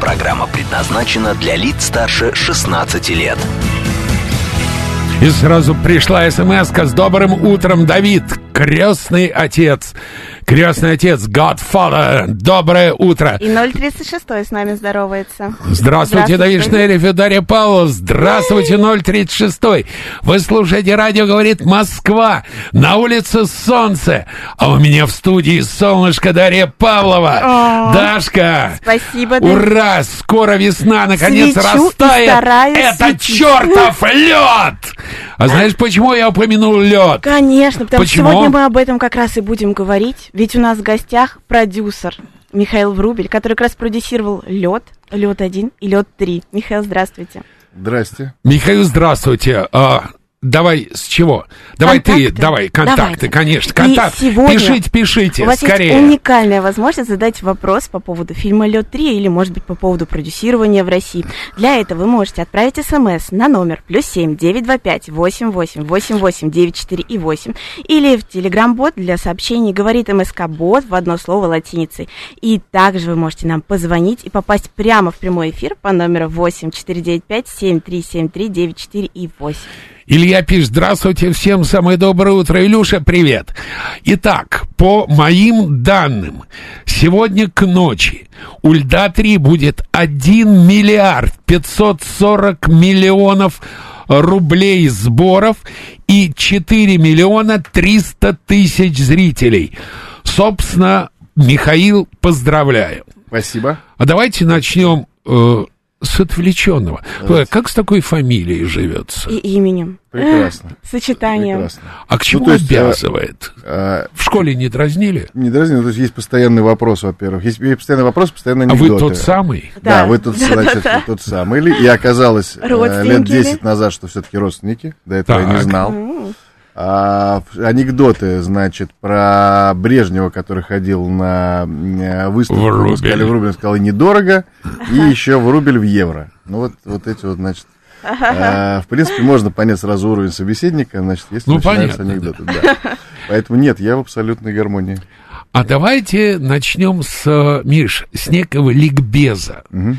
Программа предназначена для лиц старше 16 лет. И сразу пришла смс с добрым утром, Давид, крестный отец. Крестный отец, Godfather, доброе утро. И 036 с нами здоровается. Здравствуйте, Давид Шнерев и Дарья Павлов. Здравствуйте, 036. Вы слушаете радио «Говорит Москва». На улице солнце, а у меня в студии солнышко Дарья Павлова. О, Дашка. Спасибо. Ура, скоро весна наконец Свечу растает. Это светить. чертов лед! А знаешь, почему я упомянул лед? Конечно, потому что сегодня мы об этом как раз и будем говорить. Ведь у нас в гостях продюсер Михаил Врубель, который как раз продюсировал «Лед», «Лед 1» и «Лед 3». Михаил, здравствуйте. Здрасте. Михаил, здравствуйте. А, давай с чего? Давай ты, Контакты. давай, контакты, Давайте. конечно. Контакты. сегодня Пишите, пишите, У вас скорее. есть уникальная возможность задать вопрос по поводу фильма «Лед 3» или, может быть, по поводу продюсирования в России. Для этого вы можете отправить смс на номер плюс семь девять два пять восемь восемь восемь восемь девять четыре и восемь или в телеграм-бот для сообщений говорит МСК Бот в одно слово латиницей. И также вы можете нам позвонить и попасть прямо в прямой эфир по номеру восемь четыре девять пять семь три семь три девять четыре и восемь. Илья пишет, здравствуйте, всем самое доброе утро. Илюша, привет. Итак, по моим данным, сегодня к ночи у Льда-3 будет 1 миллиард 540 миллионов рублей сборов и 4 миллиона 300 тысяч зрителей. Собственно, Михаил, поздравляю. Спасибо. А давайте начнем э, с отвлеченного. Как с такой фамилией живется? И именем. Прекрасно. Сочетанием. Прекрасно. А к чему то есть, обязывает? А, В школе не дразнили? не дразню, но то есть есть постоянный вопрос, во-первых. Есть, есть постоянный вопрос, постоянно А вы анекдоты. тот самый? Да, Да. вы тут, значит, Да-да-да. тот самый. Или- И оказалось э, лет ли? 10 назад, что все-таки родственники. До этого я не Так. знал. А, анекдоты, значит, про Брежнева, который ходил на э, выставку. В рубль. Сказали, в рубль, он сказал, и недорого. И еще в рубль в евро. Ну, вот, вот эти вот, значит... а, в принципе, можно понять сразу уровень собеседника, значит, если Ну, начинаются понятно, анекдоты. Да. Поэтому нет, я в абсолютной гармонии. А давайте начнем с, э, Миш, с некого ликбеза. Мгм.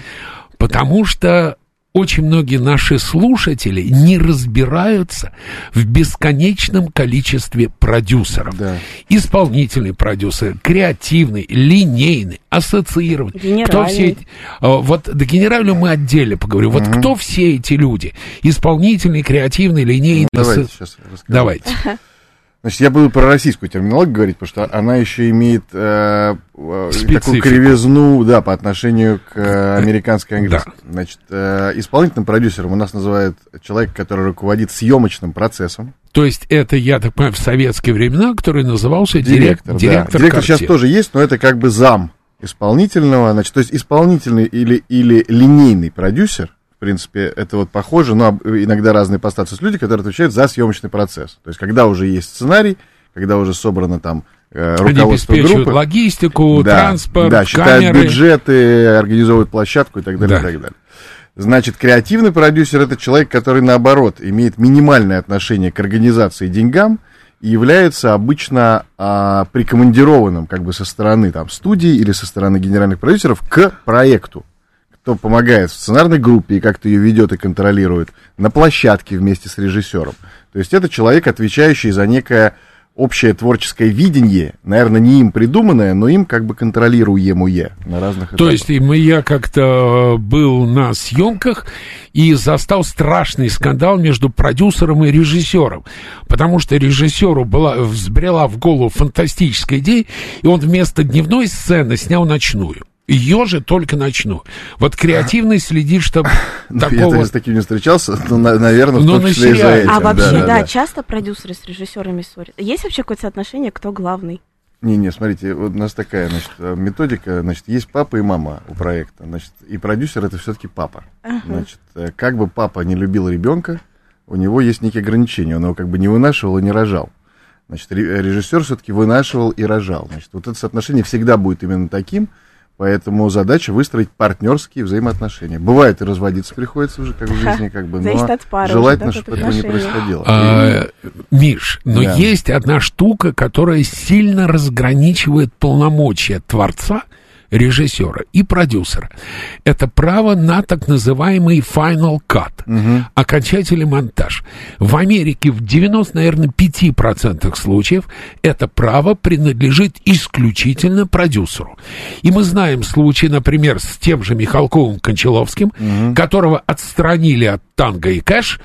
Потому что очень многие наши слушатели не разбираются в бесконечном количестве продюсеров. Да. Исполнительный продюсер, креативный, линейный, ассоциированный. Кто Генеральный. все эти... э, Вот до генерального мы отдельно поговорим. Вот кто все эти люди? Исполнительный, креативный, линейный. Ну, давайте асо- сейчас расскажу. Давайте. Значит, я буду про российскую терминологию говорить, потому что она еще имеет э, э, такую кривизну, да, по отношению к э, американской английской. Значит, э, исполнительным продюсером у нас называют человек, который руководит съемочным процессом. То есть это, я так понимаю, в советские времена, который назывался Директор, директор, да. директор, Директор сейчас тоже есть, но это как бы зам исполнительного. Значит, то есть исполнительный или, или линейный продюсер, принципе, это вот похоже, но иногда разные по статусу люди, которые отвечают за съемочный процесс. То есть когда уже есть сценарий, когда уже собрано там э, Они руководство обеспечивают группы. логистику, Да, транспорт, да, считают камеры. бюджеты, организовывают площадку и так далее, Да. и так далее. Значит, креативный продюсер это человек, который наоборот имеет минимальное отношение к организации и деньгам и является обычно а, прикомандированным как бы со стороны там студии или со стороны генеральных продюсеров к проекту. Кто помогает в сценарной группе и как-то ее ведет и контролирует на площадке вместе с режиссером. То есть это человек, отвечающий за некое общее творческое видение, наверное, не им придуманное, но им как бы контролируемое на разных То этапах. есть и мы, я как-то был на съемках и застал страшный скандал между продюсером и режиссером. Потому что режиссеру была, взбрела в голову фантастическая идея, и он вместо дневной сцены снял ночную. Ее же только ночную. Вот креативный следит, чтобы Ну, Я такого... тоже с таким не встречался, но, на- наверное, в Но том числе и за сериале. этим. А вообще, да, да. часто продюсеры с режиссерами ссорятся. Есть вообще какое-то соотношение, кто главный Не-не, смотрите, вот у нас такая, значит, методика, значит, есть папа и мама у проекта, значит, и продюсер это все-таки папа. Ага. Значит, э, как бы папа не любил ребенка, у него есть некие ограничения, он его как бы не вынашивал и не рожал. Значит, ре- режиссер все-таки вынашивал и рожал. Значит, вот это соотношение всегда будет именно таким, поэтому задача выстроить партнерские взаимоотношения. Бывает и разводиться приходится уже, как в жизни, как бы, но от пары желательно, уже, да, чтобы этого не происходило. А, Миш, но Да. есть одна штука, которая сильно разграничивает полномочия творца, режиссера и продюсера. Это право на так называемый final cut, окончательный монтаж. В Америке в 90, наверное, 5% случаев это право принадлежит исключительно продюсеру. И мы знаем случаи, например, с тем же Михалковым Кончаловским, которого отстранили от танго и кэш,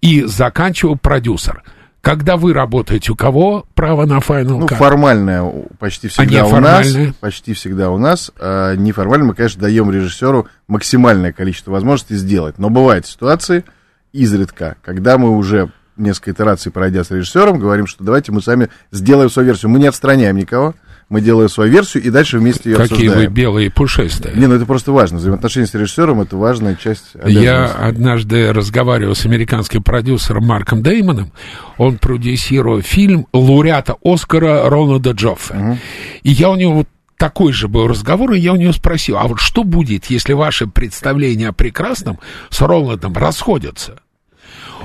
и заканчивал продюсер. Когда вы работаете, у кого право на Final Ну, Cut? формальное у- почти всегда у неформальное? нас. Почти всегда у нас. А неформально мы, конечно, даем режиссеру максимальное количество возможностей сделать. Но бывают ситуации, изредка, когда мы уже несколько итераций пройдя с режиссером, говорим, что давайте мы сами сделаем свою версию. Мы не отстраняем никого, мы делаем свою версию и дальше вместе ее Какие вы обсуждаем. белые и пушистые. Не, ну это просто важно. Взаимоотношения с режиссером это важная часть Я однажды разговаривал с американским продюсером Марком Деймоном. Он продюсировал фильм лауреата Оскара Рональда Джоффе. И я у него вот такой же был разговор, и я у него спросил, а вот что будет, если ваши представления о прекрасном с Роландом расходятся?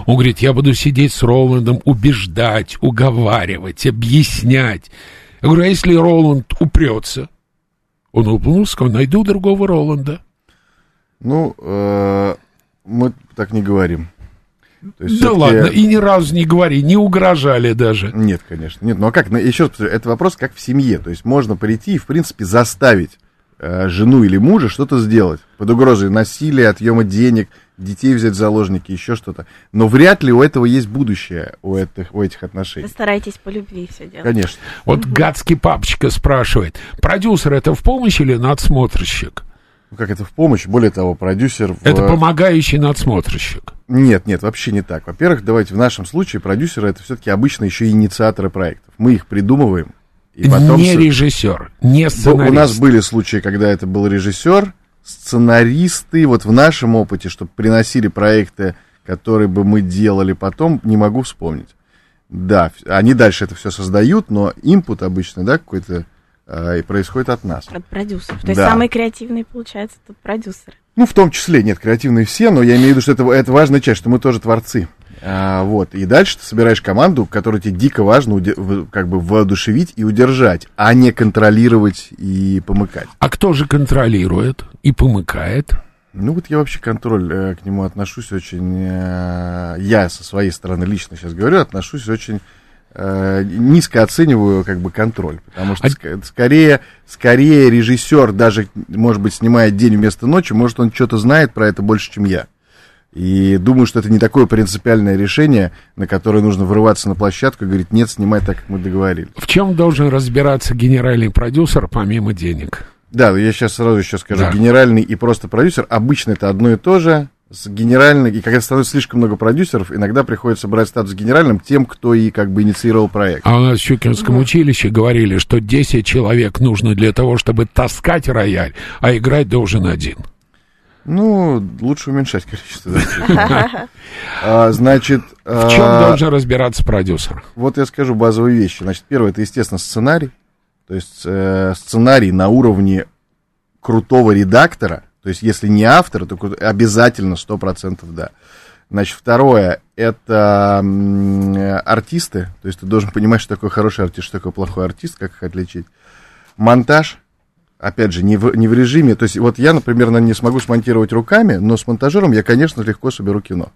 Он говорит, я буду сидеть с Роландом, убеждать, уговаривать, объяснять. Я говорю, а если Роланд упрется? Он улыбнулся, сказал, найду другого Роланда. Ну, э, мы так не говорим. То есть Да ладно, и ни разу не говори, не угрожали даже. Нет, конечно. Нет, ну а как? Ну, Еще раз повторю, это вопрос как в семье. То есть можно прийти и, в принципе, заставить э, жену или мужа что-то сделать под угрозой насилия, отъема денег, детей взять в заложники, еще что-то. Но вряд ли у этого есть будущее, у этих, у этих Вы отношений. стараетесь по любви все делать. Конечно. Вот гадский папочка спрашивает, продюсер это в помощь или надсмотрщик? Ну, как это в помощь? Более того, продюсер... в- Это помогающий надсмотрщик. Нет, нет, вообще не так. Во-первых, давайте в нашем случае продюсеры это все-таки обычно еще и инициаторы проектов. Мы их придумываем. И потом не режиссер, не сценарист. У нас были случаи, когда это был режиссер, сценаристы, вот в нашем опыте, чтобы приносили проекты, которые бы мы делали потом, не могу вспомнить. Да, они дальше это все создают, но инпут обычно, да, какой-то э, и происходит от нас. От продюсеров. То есть Да. самые креативные, получается, тут продюсеры. Ну, в том числе, нет, креативные все, но я имею в виду, что это, это важная часть, что мы тоже творцы. А, вот, и дальше ты собираешь команду, которую тебе дико важно как бы воодушевить и удержать, а не контролировать и помыкать. А кто же контролирует и помыкает? Ну вот я вообще контроль э, к нему отношусь очень, э, я со своей стороны лично сейчас говорю, отношусь очень э, низко оцениваю как бы контроль, потому что А- ск- скорее, скорее режиссер даже, может быть, снимает день вместо ночи, может он что-то знает про это больше, чем я. И думаю, что это не такое принципиальное решение, на которое нужно врываться на площадку и говорить, нет, снимай так, как мы договорились. В чем должен разбираться генеральный продюсер помимо денег? Да, я сейчас сразу еще скажу. Да. Генеральный и просто продюсер обычно это одно и то же. С генеральной, и когда становится слишком много продюсеров, иногда приходится брать статус генеральным тем, кто и как бы инициировал проект. А у нас в Щукинском училище говорили, что 10 человек нужно для того, чтобы таскать рояль, а играть должен один. Ну, лучше уменьшать количество. А, Значит, В чем а, должен разбираться продюсер? вот я скажу базовые вещи. Значит, первое, это, естественно, сценарий. То есть э, сценарий на уровне крутого редактора. То есть, если не автора, то обязательно 100% да. Значит, второе, это артисты. То есть, ты должен понимать, что такое хороший артист, что такое плохой артист, как их отличить. Монтаж. Опять же, не в, не в режиме. То есть, вот я, например, не смогу смонтировать руками, но с монтажером я, конечно, легко соберу кино.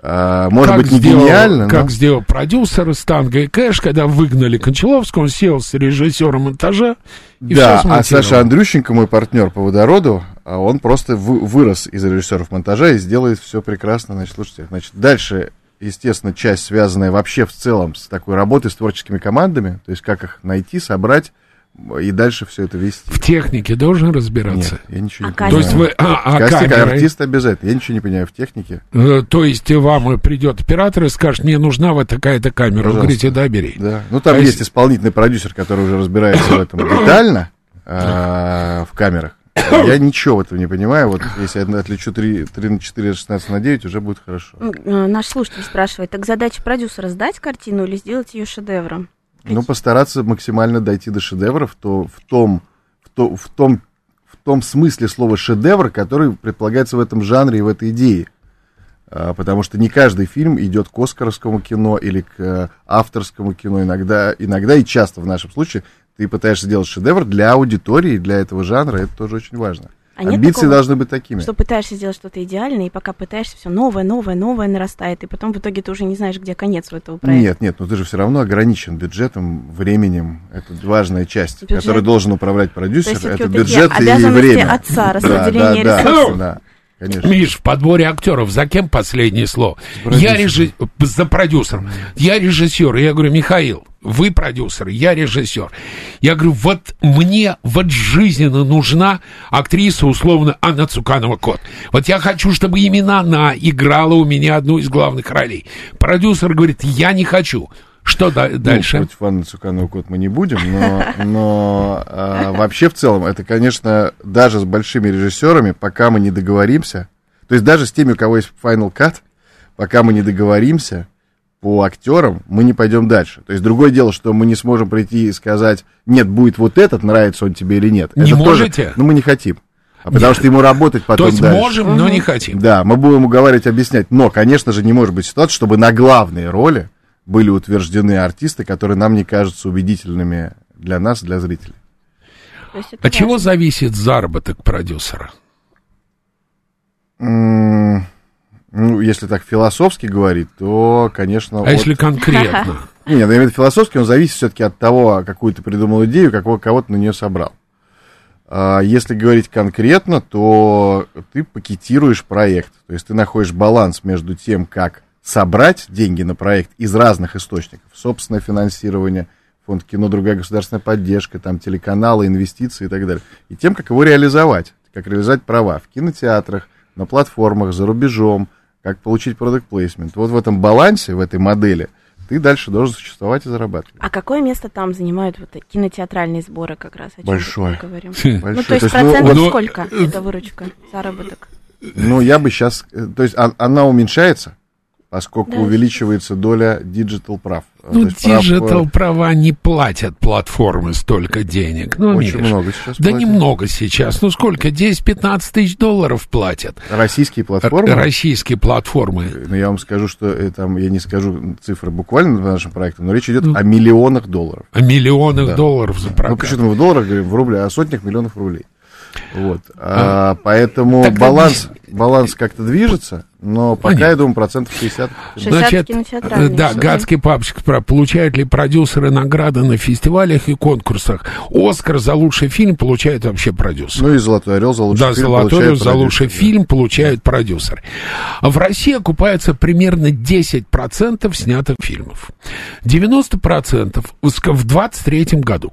А, может как быть, не сделал, гениально, но... Как сделал продюсер из Танго и Кэш, когда выгнали Кончаловского, он сел с режиссером монтажа и Да, а. Саша Андрющенко, мой партнер по водороду, а он просто вы- вырос из режиссеров монтажа и сделает все прекрасно. Значит, слушайте, значит, дальше, естественно, часть, связанная вообще в целом с такой работой с творческими командами, то есть как их найти, собрать, и дальше все это вести. В технике должен разбираться? Нет, я ничего А не камера? То есть понимаю. вы... А, а камерой? артист обязательно. Я ничего не понимаю в технике. Э, То есть вам придет оператор и скажет, мне нужна вот такая-то камера. Вы Пожалуйста. говорите, да, бери. Да. Ну, там А есть если- исполнительный продюсер, который уже разбирается в этом детально, а, в камерах. Я ничего в этом не понимаю. Вот если я отлечу 3, 3 на 4, 16 на 9, уже будет хорошо. Э, Наш слушатель спрашивает, так задача продюсера сдать картину или сделать ее шедевром? Ну, постараться максимально дойти до шедевров, то в том, в, то, в том, в том смысле слова шедевр, который предполагается в этом жанре и в этой идее. А, Потому что не каждый фильм идет к оскаровскому кино или к э, авторскому кино. Иногда, иногда и часто в нашем случае ты пытаешься сделать шедевр для аудитории, для этого жанра. Это тоже очень важно. А нет Амбиции такого, должны быть такими. Что пытаешься сделать что-то идеальное, и пока пытаешься, все новое, новое, новое нарастает, и потом в итоге ты уже не знаешь, где конец у этого проекта. Нет, нет, но ты же все равно ограничен бюджетом, временем. Это важная часть, Бюджет. которой должен управлять продюсер. Это бюджет и обязанности время. отца, распределение да, да, ресурсов. Да, конечно. Миш, в подборе актеров за кем последнее слово? Я режиссер, за продюсером. Я режиссер. И Я говорю, Михаил, вы продюсер, я режиссер. Я говорю, вот мне вот жизненно нужна актриса, условно, Анна Цуканова-Кот. Вот я хочу, чтобы именно она играла у меня одну из главных ролей. Продюсер говорит, я не хочу. Что да- Ну, дальше? против Анны Цукановой кот мы не будем, но, но а, вообще в целом это, конечно, даже с большими режиссерами, пока мы не договоримся, то есть даже с теми, у кого есть Final Cut, пока мы не договоримся по актерам, мы не пойдем дальше. То есть другое дело, что мы не сможем прийти и сказать, нет, будет вот этот, нравится он тебе или нет. Не это можете? Тоже, ну, мы не хотим. А потому что ему работать потом То есть дальше. можем, но не хотим. Да, мы будем уговаривать, объяснять. Но, конечно же, не может быть ситуации, чтобы на главные роли были утверждены артисты, которые нам не кажутся убедительными для нас, для зрителей. От чего важно. зависит заработок продюсера? Ну, если так философски говорить, то, конечно... А от- если конкретно? Не, я имею в виду философски, он зависит все-таки от того, какую ты придумал идею, какого кого ты на нее собрал. А если говорить конкретно, то ты пакетируешь проект. То есть ты находишь баланс между тем, как собрать деньги на проект из разных источников. Собственное финансирование, фонд кино, другая государственная поддержка, там телеканалы, инвестиции и так далее. И тем, как его реализовать. Как реализовать права в кинотеатрах, на платформах, за рубежом, как получить продукт плейсмент. Вот в этом балансе, в этой модели, ты дальше должен существовать и зарабатывать. А какое место там занимают вот кинотеатральные сборы как раз? о чем Большое. мы говорим? Ну, то есть ну, процентов ну, сколько э, это выручка, заработок? Ну, я бы сейчас... То есть он- она уменьшается, поскольку Да. увеличивается доля digital прав. Ну, есть прав, э, digital права не платят платформы столько денег. Ну, Очень Миш, много сейчас Да платят. немного сейчас. Ну, сколько? 10-15 тысяч долларов платят. Российские платформы... Российские платформы. Ну, я вам скажу, что э, там, я не скажу цифры буквально по нашим проектам, но речь идет Ну. о миллионах долларов. О миллионах Да. долларов за Ну, прокат. почему мы в долларах говорим, в рублях, о сотнях миллионов рублей. Вот. А, поэтому Тогда баланс, баланс как-то движется, но пока, Понятно. я думаю, процентов 60. 60 Значит, э, да, гадский папочка спрашивает, получают ли продюсеры награды на фестивалях и конкурсах? Оскар за лучший фильм получает вообще продюсер. Ну и «Золотой орел» за лучший да, фильм «Золотой орел» за лучший продюсер, фильм получают продюсеры. А в России окупается примерно 10% снятых фильмов. 90% в ск- в 23 году.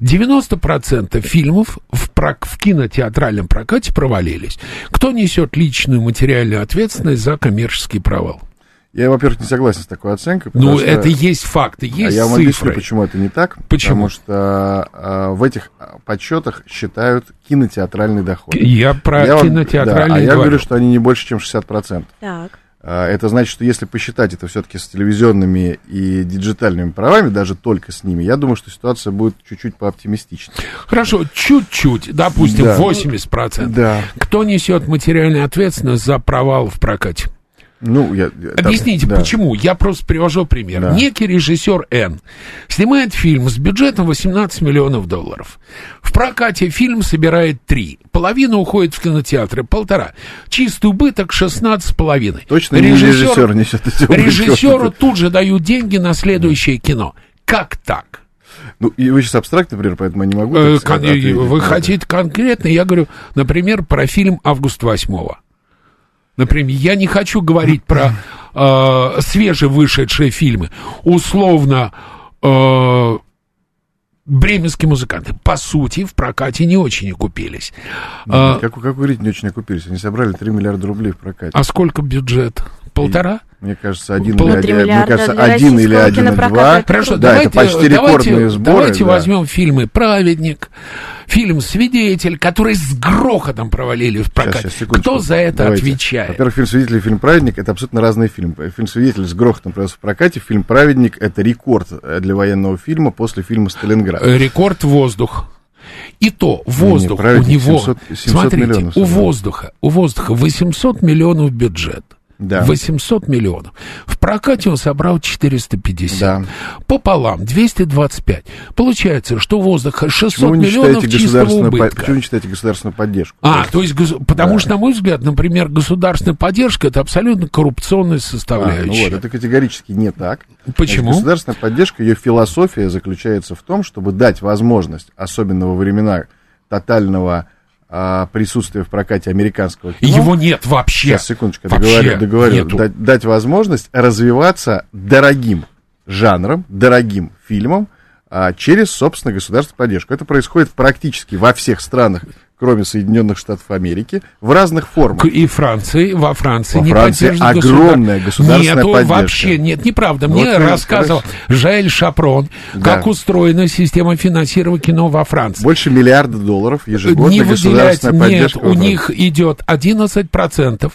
90% фильмов в, прок- в кинотеатральном прокате провалились. Кто несет личную материальную ответственность за коммерческий провал? Я, во-первых, не согласен с такой оценкой. Ну, потому что- это есть факты, есть а я вам объясню, цифры. почему это не так. Почему? Потому что а, в этих а, подсчетах считают кинотеатральный доход. Я про Я вам- кинотеатральный да, а я говорю. говорю, что они не больше, чем 60%. Так. А, Это значит, что если посчитать это все-таки с телевизионными и диджитальными правами, даже только с ними, я думаю, что ситуация будет чуть-чуть пооптимистичнее. Хорошо, чуть-чуть, допустим, Да. 80%. Да. Кто несет материальную ответственность за провал в прокате? Ну, я, Объясните, да. почему? Я просто привожу пример. Да. Некий режиссер Н снимает фильм с бюджетом 18 миллионов долларов. В прокате фильм собирает 3. Половина уходит в кинотеатры, полтора. Чистый убыток 16 с половиной. Точно не режиссер несет. Режиссеру тут же дают деньги на следующее кино. Как так? Ну, и вы сейчас абстрактно, например, поэтому я не могу... Э, сказать, кон- ответить Вы это. хотите конкретно? Я говорю, например, про фильм «Август 8 Например, я не хочу говорить про э, свежевышедшие фильмы. Условно, э, бременские музыканты, по сути, в прокате не очень окупились. А, как, как вы говорите, не очень окупились? Они собрали 3 миллиарда рублей в прокате. А сколько бюджет? Полтора? Мне кажется, один или один, мне кажется, один или один и два. Хорошо, да, давайте, это почти рекордные давайте, сборы. Давайте да. возьмем фильмы «Праведник», фильм «Свидетель», которые с грохотом провалили в прокат. Сейчас, сейчас, Кто за это давайте. отвечает? Во-первых, фильм «Свидетель» и фильм «Праведник» — это абсолютно разные фильмы. Фильм «Свидетель» с грохотом провелся в прокате, фильм «Праведник» — это рекорд для военного фильма после фильма «Сталинград». Рекорд «Воздух». И то воздух не, не, у него, 700, 700 смотрите, миллионов, у воздуха, у воздуха 800 миллионов бюджет. Да. 800 миллионов. В прокате он собрал 450. Да. Пополам 225. Получается, что воздуха 600 Почему миллионов чистого государственную, по- убытка. почему не читаете государственную поддержку? А, то есть, потому Да. что, на мой взгляд, например, государственная поддержка это абсолютно коррупционная А, составляющая. ну вот, это категорически не так. Почему? Значит, государственная поддержка, ее философия заключается в том, чтобы дать возможность, особенно во времена тотального а, присутствия в прокате американского кино. Его нет вообще. Сейчас, секундочку, Вообще договорю, договорю. нету. Дать, дать возможность развиваться дорогим жанром, дорогим фильмом а, через, собственно, государственную поддержку. Это происходит практически во всех странах, кроме Соединенных Штатов Америки, в разных формах. И Франции, во Франции Во не Франции огромная государственная Нету поддержка. вообще, нет, неправда. Мне вот, рассказывал Жаэль Шапрон, Да. как устроена система финансирования кино во Франции. Больше миллиарда долларов ежегодно не выделять, государственная нет, поддержка. у во Франции. них идет 11%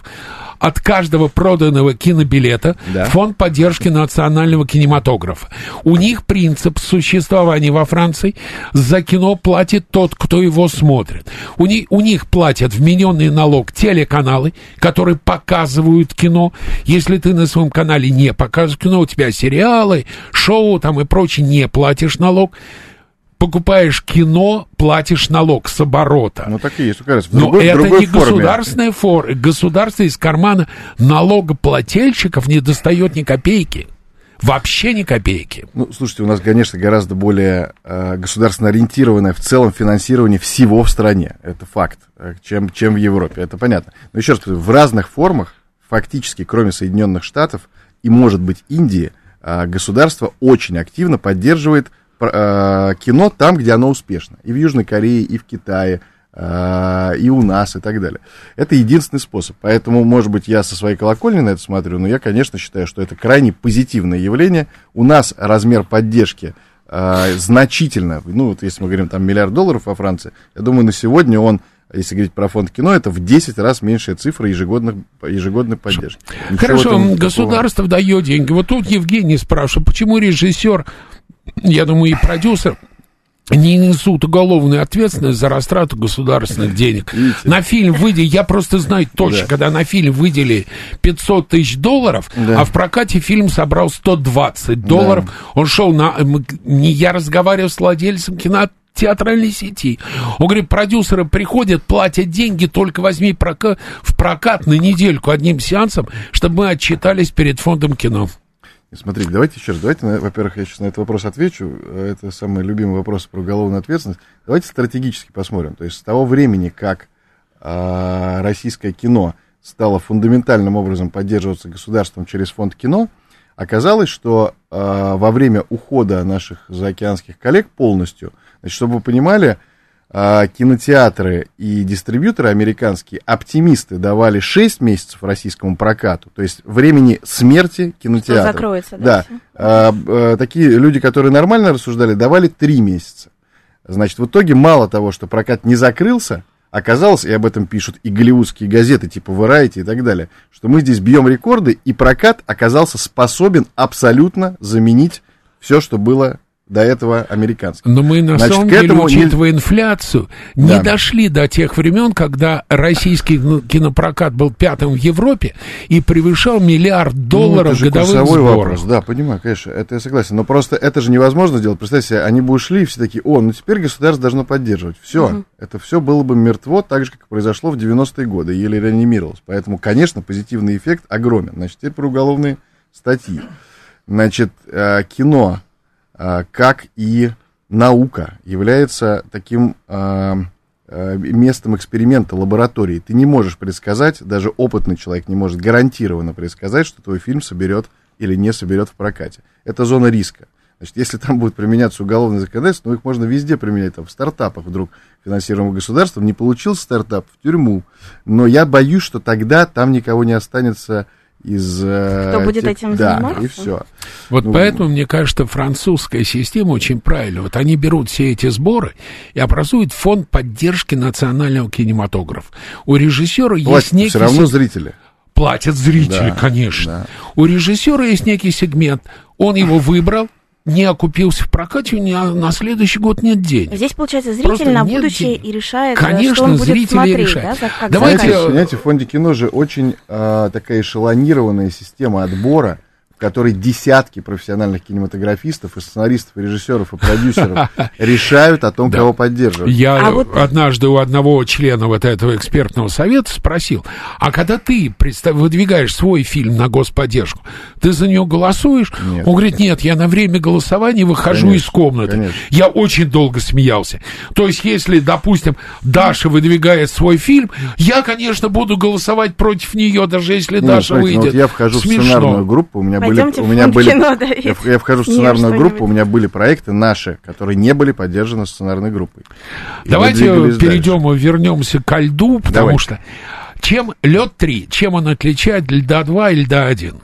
от каждого проданного кинобилета Да. фонд поддержки национального кинематографа. У них принцип существования во Франции за кино платит тот, кто его смотрит. У них, у них платят вмененный налог телеканалы, которые показывают кино. Если ты на своем канале не показываешь кино, у тебя сериалы, шоу там и прочее, не платишь налог. Покупаешь кино, платишь налог с оборота. Ну, так и есть, кажется, в Но другой, это другой не форме. государственная форма. Государство из кармана налогоплательщиков не достает ни копейки. Вообще ни копейки. Ну, слушайте, у нас, конечно, гораздо более э, государственно ориентированное в целом финансирование всего в стране. Это факт, э, чем, чем в Европе. Это понятно. Но еще раз говорю, в разных формах, фактически, кроме Соединенных Штатов и, может быть, Индии, э, государство очень активно поддерживает кино там, где оно успешно. И в Южной Корее, и в Китае, э, и у нас, и так далее. Это единственный способ. Поэтому, может быть, я со своей колокольни на это смотрю, но я, конечно, считаю, что это крайне позитивное явление. У нас размер поддержки э, значительно, ну, вот если мы говорим там миллиард долларов во Франции, я думаю, на сегодня он если говорить про фонд кино, это в 10 раз меньшая цифра ежегодных, ежегодной поддержки. Ничего Хорошо, там такого- государство дает деньги. Вот тут Евгений спрашивает, почему режиссер, я думаю, и продюсер не несут уголовную ответственность за растрату государственных денег. Видите? На фильм выделили, я просто знаю точно, Да. когда на фильм выделили 500 тысяч долларов, Да. а в прокате фильм собрал 120 долларов. Он шел на... Не я разговаривал с владельцем кино театральной сети. Он говорит, продюсеры приходят, платят деньги, только возьми прока- в прокат на недельку одним сеансом, чтобы мы отчитались перед фондом кино. Смотрите, давайте еще раз, давайте, во-первых, я сейчас на этот вопрос отвечу, это самый любимый вопрос про уголовную ответственность. Давайте стратегически посмотрим. То есть с того времени, как а, российское кино стало фундаментальным образом поддерживаться государством через фонд кино, оказалось, что а, во время ухода наших заокеанских коллег полностью, значит, чтобы вы понимали, а, кинотеатры и дистрибьюторы американские, оптимисты давали 6 месяцев российскому прокату, то есть времени смерти кинотеатра. закроется, да, Да. всё. А, а, такие люди, которые нормально рассуждали, давали 3 месяца. Значит, в итоге мало того, что прокат не закрылся, оказалось, и об этом пишут и голливудские газеты, типа Variety и так далее, что мы здесь бьем рекорды, и прокат оказался способен абсолютно заменить все, что было до этого американским. Но мы на Значит, самом деле, этому учитывая инфляцию, не Да. дошли до тех времен, когда российский ну, кинопрокат был пятым в Европе и превышал миллиард долларов ну, это же годовых курсовой сборов. вопрос, да, понимаю, конечно, это я согласен. Но просто это же невозможно сделать. Представьте себе, они бы ушли, и все такие, о, ну теперь государство должно поддерживать. Все, это все было бы мертво, так же, как произошло в 90-е годы, еле реанимировалось. Поэтому, конечно, позитивный эффект огромен. Значит, теперь про уголовные статьи. Значит, э, кино, как и наука, является таким э, э, местом эксперимента, лаборатории. Ты не можешь предсказать, даже опытный человек не может гарантированно предсказать, что твой фильм соберет или не соберет в прокате. Это зона риска. Значит, если там будет применяться уголовное законодательство, ну, их можно везде применять, там, в стартапах вдруг финансируемых государством. Не получился стартап в тюрьму. Но я боюсь, что тогда там никого не останется из... э, Кто будет тех- этим да, заниматься? и все. Вот Ну, поэтому, мне кажется, французская система очень правильная. Вот они берут все эти сборы и образуют фонд поддержки национального кинематографа. У режиссера есть некий... все равно зрители. Платят зрители, Да, конечно. да. У режиссера есть некий сегмент. Он его выбрал, не окупился в прокате, у него на следующий год нет денег. Здесь, получается, Просто зритель на нет будущее денег. и решает, э, Конечно, что он будет зритель смотреть, решает. да, как Давайте. Знаете, в фонде кино же очень а, такая эшелонированная система отбора, в которой десятки профессиональных кинематографистов, и сценаристов, и режиссеров, и продюсеров решают о том, кого поддерживать. Я А однажды у одного члена вот этого экспертного совета спросил, а когда ты выдвигаешь свой фильм на господдержку, ты за него голосуешь? Он говорит, нет, я на время голосования выхожу из комнаты. Я очень долго смеялся. То есть, если, допустим, Даша выдвигает свой фильм, я, конечно, буду голосовать против нее, даже если Не, Даша ну выйдет. я вхожу в сценарную группу, у меня были, у меня были, кино, да, я, я вхожу в сценарную группу, у меня были проекты наши, которые не были поддержаны сценарной группой. И Давайте перейдем и вернемся ко льду, потому Давайте. что чем лед 3, чем он отличает льда 2 и льда 1?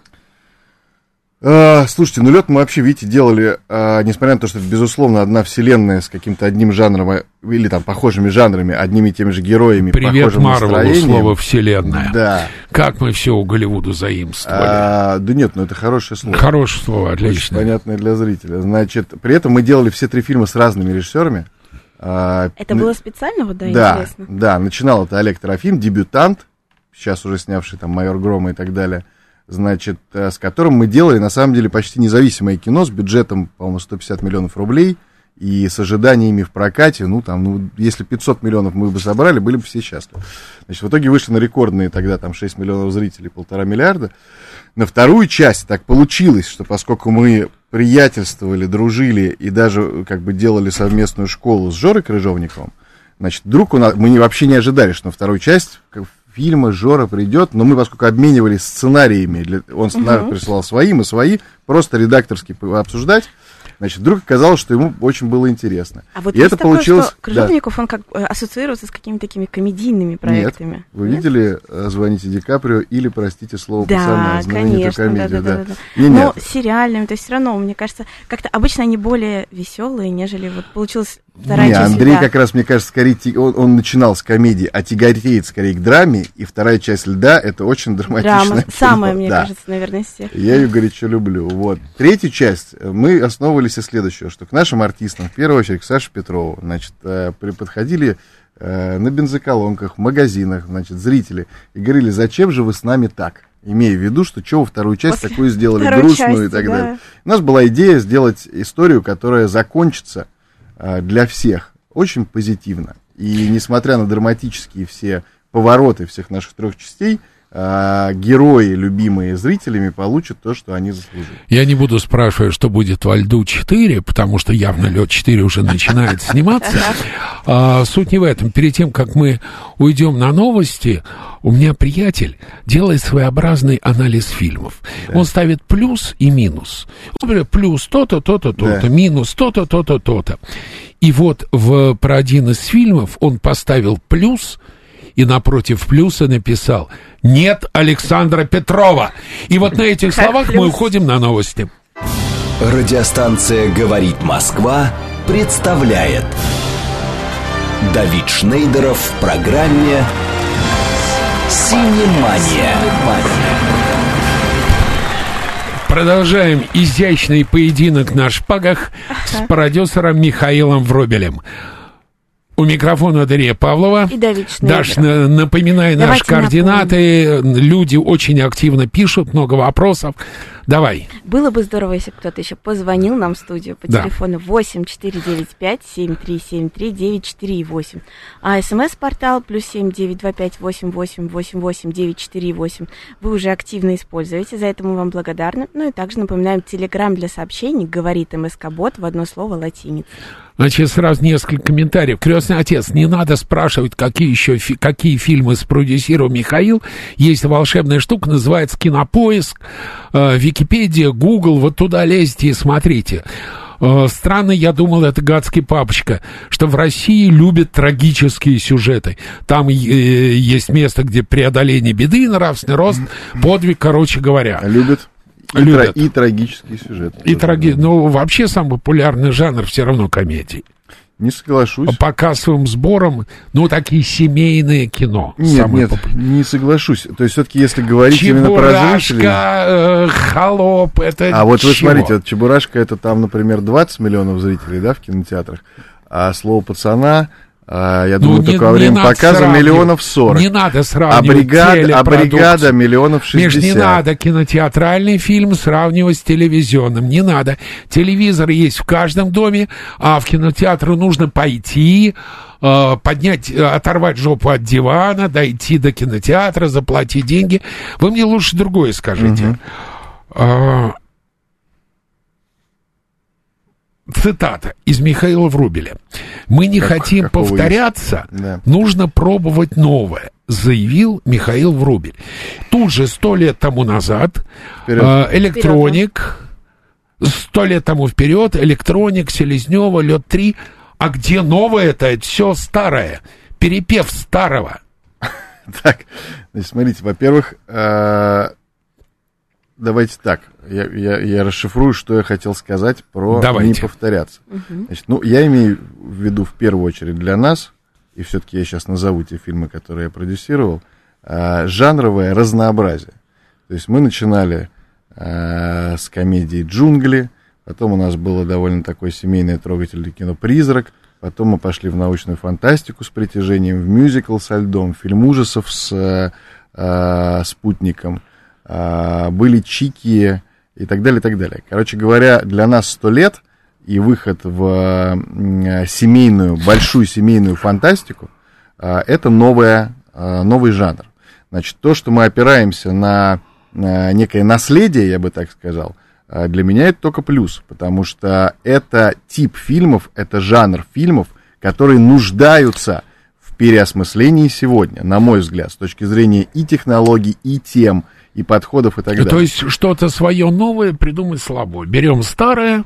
А, слушайте, ну лед мы вообще, видите, делали, а, несмотря на то, что это, безусловно, одна вселенная с каким-то одним жанром, а, или там похожими жанрами, одними и теми же героями, Привет, похожим Марвелу, настроением. слово «вселенная». Да. Как мы все у Голливуда заимствовали. А, да нет, ну это хорошее слово. Хорошее слово, Очень отлично. понятное для зрителя. Значит, при этом мы делали все три фильма с разными режиссерами. Это было специально, вот, да, да, интересно? да, начинал это Олег Трофим, дебютант, сейчас уже снявший там «Майор Грома» и так далее, значит, э, с которым мы делали, на самом деле, почти независимое кино с бюджетом, по-моему, 150 миллионов рублей и с ожиданиями в прокате, ну, там, ну, если 500 миллионов мы бы собрали, были бы все счастливы. Значит, в итоге вышли на рекордные тогда там 6 миллионов зрителей, полтора миллиарда. На вторую часть так получилось, что поскольку мы приятельствовали, дружили и даже как бы делали совместную школу с Жорой Крыжовниковым, значит, вдруг у нас, мы не- вообще не ожидали, что на вторую часть фильма Жора придет, но мы, поскольку обменивались сценариями, для- он сценарий присылал свои, мы свои, просто редакторски обсуждать, значит, вдруг оказалось, что ему очень было интересно. А вот и это такое, получилось... что Крыжовников, он как э, ассоциируется с какими-то такими комедийными проектами. Нет. Вы Нет? видели э, «Звоните Ди Каприо» или «Простите слово Да, пацана», знаменитую конечно, да, комедию, да, да, да. Не, Но нет. сериальными, то есть все равно, мне кажется, как-то обычно они более веселые, нежели вот получилась вторая Не, часть Андрей «Льда». как раз, мне кажется, скорее, он, он начинал с комедии, а тяготеет скорее к драме, и вторая часть «Льда» — это очень драматичная Драма. кино. Самая, мне Да. кажется, наверное, из всех. Я ее горячо люблю. Вот. Третью часть э, мы основывались и следующего, что к нашим артистам, в первую очередь к Саше Петрову, значит, э, при- подходили э, на бензоколонках, в магазинах, значит, зрители, и говорили, зачем же вы с нами так? Имея в виду, что вы вторую часть После такую сделали, грустную и части, так да. далее. У нас была идея сделать историю, которая закончится для всех очень позитивно. И несмотря на драматические все повороты всех наших трех частей, э, герои, любимые зрителями, получат то, что они заслужили. Я не буду спрашивать, что будет во льду 4, потому что явно лед 4 уже начинает сниматься. А, суть не в этом. Перед тем, как мы уйдем на новости, у меня приятель делает своеобразный анализ фильмов. Он ставит плюс и минус. Он говорит, плюс то-то, то-то, то-то, Да. минус то-то, то-то, то-то. И вот в, про один из фильмов он поставил плюс и напротив плюса написал «Нет Александра Петрова». И вот на этих словах мы уходим на новости. Радиостанция «Говорит Москва» представляет Давид Шнейдеров в программе «Синемания». Продолжаем изящный поединок на шпагах с продюсером Михаилом Вробелем. У микрофона Дарья Павлова. И Давид. Даш, на- напоминай наши Давайте координаты. Люди очень активно пишут, много вопросов. Давай. Было бы здорово, если кто-то еще позвонил нам в студию по Да. телефону 8 495 7373 948. А смс-портал плюс 7 925 88 88 948 вы уже активно используете, за это мы вам благодарны. Ну и также напоминаем, телеграм для сообщений говорит МСК-бот в одно слово латиница. Значит, сразу несколько комментариев. Крестный отец, не надо спрашивать, какие еще фи- какие фильмы спродюсировал Михаил. Есть волшебная штука, называется Кинопоиск, э, Википедия, Google. Вот туда лезьте и смотрите. Э, странно, я думал, это гадский папочка, что в России любят трагические сюжеты. Там э, есть место, где преодоление беды, нравственный рост, подвиг, короче говоря. Любят. И, Любят. тра- и трагический сюжет. И траги... Ну, вообще самый популярный жанр все равно комедии. Не соглашусь. По кассовым сборам, ну, такие семейные кино. Нет, нет, популярное. не соглашусь. То есть все-таки если говорить именно про зрителей... Чебурашка, э, холоп, это А вот вы чего? смотрите, вот Чебурашка это там, например, 20 миллионов зрителей, да, в кинотеатрах, а слово пацана, а, я думаю, Ну, не- только во время показа миллионов 40. Не надо а сравнивать бригада, а бригада миллионов 60. Меж, не надо кинотеатральный фильм сравнивать с телевизионным. Не надо. Телевизор есть в каждом доме, а в кинотеатр нужно пойти, э, поднять, э, оторвать жопу от дивана, дойти до кинотеатра, заплатить деньги. Вы мне лучше другое скажите. А, Цитата из Михаила Врубеля. «Мы не Как- хотим повторяться, Да. нужно пробовать новое», заявил Михаил Врубель. Тут же сто лет тому назад Вперед. э, электроник, сто лет тому вперед, электроник, Селезнева, лед 3. А где новое-то? Это все старое. Перепев старого. Так, значит, смотрите, во-первых, э, давайте так, я, я, я расшифрую, что я хотел сказать про Давайте. не повторяться. Значит, ну, я имею в виду в первую очередь для нас, и все-таки я сейчас назову те фильмы, которые я продюсировал, э, жанровое разнообразие. То есть мы начинали э, с комедии «Джунгли», потом у нас было довольно такое семейное трогательное кино «Призрак», потом мы пошли в научную фантастику с притяжением, в мюзикл со льдом, фильм ужасов с э, «Спутником», были «Чики» и так далее, и так далее. Короче говоря, для нас сто лет и выход в э, семейную, большую семейную фантастику, э, это новая, новый жанр. Значит, то, что мы опираемся на э, некое наследие, я бы так сказал, э, для меня это только плюс, потому что это тип фильмов, это жанр фильмов, которые нуждаются в переосмыслении сегодня, на мой взгляд, с точки зрения и технологий, и тем, подходов и так далее. То есть что-то свое новое придумать слабо. Берем старое,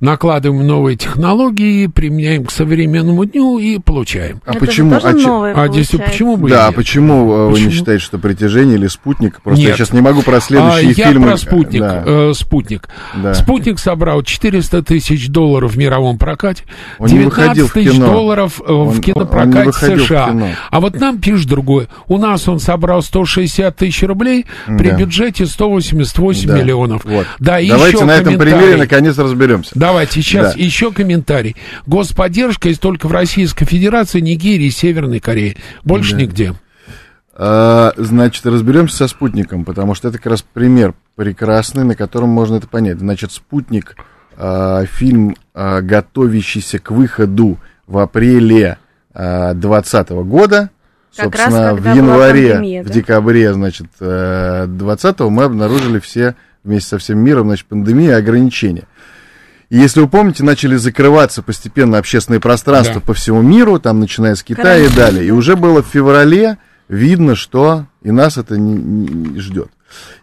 накладываем новые технологии, применяем к современному дню и получаем. а Это почему? Же тоже а новое А здесь почему бы и Да, а нет? почему э, вы не Почему? считаете, что притяжение или спутник? Просто я Нет. сейчас не могу про следующие А, я фильмы. про спутник. Да, э, спутник. да. Спутник собрал 400 тысяч долларов в мировом прокате, Он не выходил 19 в тысяч долларов э, Он- в он не кинопрокате в США. кино. А вот нам пишут другое. У нас он собрал 160 тысяч рублей при Да. бюджете 188 Да. миллионов. Вот. Да, Давайте еще на этом примере наконец разберемся. Давайте сейчас Да. еще комментарий. Господдержка есть только в Российской Федерации, Нигерии и Северной Корее. Больше Да. нигде. А, значит, разберемся со спутником, потому что это как раз пример прекрасный, на котором можно это понять. Значит, спутник, а, фильм, а, готовящийся к выходу в апреле 2020 года. Как раз Собственно, в когда была январе, пандемия, в да? декабре, значит, 20 мы обнаружили все вместе со всем миром, значит, пандемия и ограничения. И если вы помните, начали закрываться постепенно общественные пространства Да. по всему миру, там, начиная с Китая и Карантин. далее. И уже было в феврале видно, что и нас это не, не ждет.